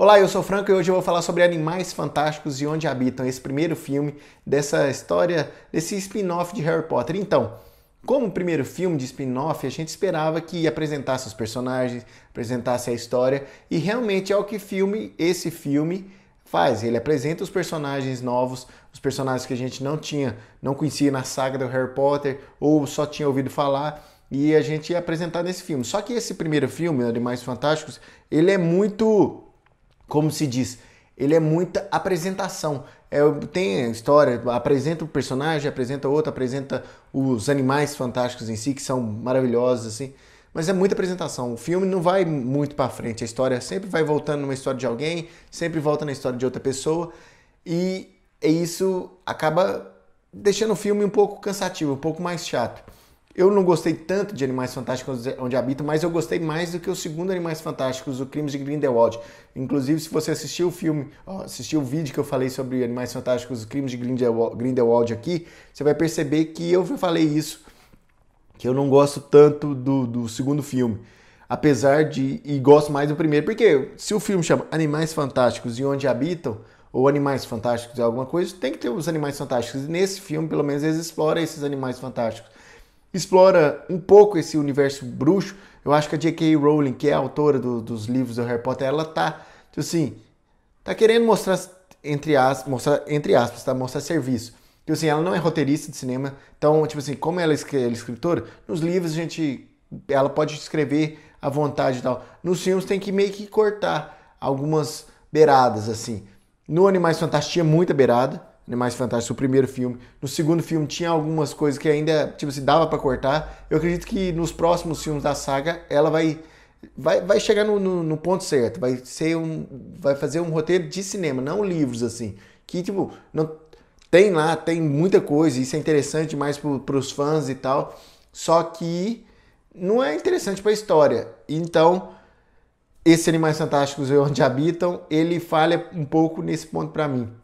Olá, eu sou Franco e hoje eu vou falar sobre Animais Fantásticos e Onde Habitam, esse primeiro filme dessa história, desse spin-off de Harry Potter. Então, como primeiro filme de spin-off, a gente esperava que apresentasse os personagens, apresentasse a história, e realmente é o que filme, esse filme faz. Ele apresenta os personagens novos, os personagens que a gente não tinha, não conhecia na saga do Harry Potter ou só tinha ouvido falar, e a gente ia apresentar nesse filme. Só que esse primeiro filme, Animais Fantásticos, ele é muito como se diz, ele é muita apresentação. É, tem história, apresenta o personagem, apresenta outro, apresenta os animais fantásticos em si, que são maravilhosos, assim. Mas é muita apresentação. O filme não vai muito para frente. A história sempre vai voltando numa história de alguém, sempre volta na história de outra pessoa. E isso acaba deixando o filme um pouco cansativo, um pouco mais chato. Eu não gostei tanto de Animais Fantásticos Onde Habitam, mas eu gostei mais do que o segundo Animais Fantásticos, o Crimes de Grindelwald. Inclusive, se você assistiu o filme, assistiu o vídeo que eu falei sobre Animais Fantásticos, os Crimes de Grindelwald aqui, você vai perceber que eu falei isso, que eu não gosto tanto do, do segundo filme. Apesar de. E gosto mais do primeiro. Porque se o filme chama Animais Fantásticos e Onde Habitam, ou Animais Fantásticos é alguma coisa, tem que ter os Animais Fantásticos. E nesse filme, pelo menos, eles exploram esses Animais Fantásticos explora um pouco esse universo bruxo. Eu acho que a J.K. Rowling, que é a autora do, dos livros do Harry Potter, ela tá, tipo assim, tá querendo mostrar entre aspas, mostrar entre aspas, tá mostrar serviço. Tipo assim, ela não é roteirista de cinema, então, tipo assim, como ela é escritora, nos livros a gente ela pode escrever à vontade e tal. Nos filmes tem que meio que cortar algumas beiradas assim. No Animais Fantásticos tinha muita beirada, Animais Fantásticos, o primeiro filme. No segundo filme tinha algumas coisas que ainda, tipo, se dava para cortar. Eu acredito que nos próximos filmes da saga ela vai vai, vai chegar no, no, no, ponto certo. Vai ser um vai fazer um roteiro de cinema, não livros assim. Que tipo, não tem lá, tem muita coisa, isso é interessante demais para os fãs e tal. Só que não é interessante para a história. Então, esse Animais Fantásticos onde habitam, ele falha um pouco nesse ponto para mim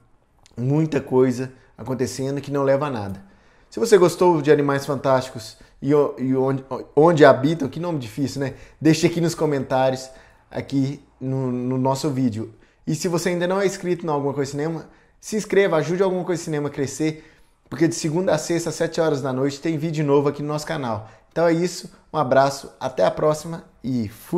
muita coisa acontecendo que não leva a nada. Se você gostou de Animais Fantásticos e, onde, onde, habitam, que nome difícil, né? Deixe aqui nos comentários, aqui no, no, nosso vídeo. E se você ainda não é inscrito no Alguma Coisa Cinema, se inscreva, ajude Alguma Coisa Cinema a crescer, porque de segunda a sexta, às 7 horas da noite, tem vídeo novo aqui no nosso canal. Então é isso, um abraço, até a próxima e fui!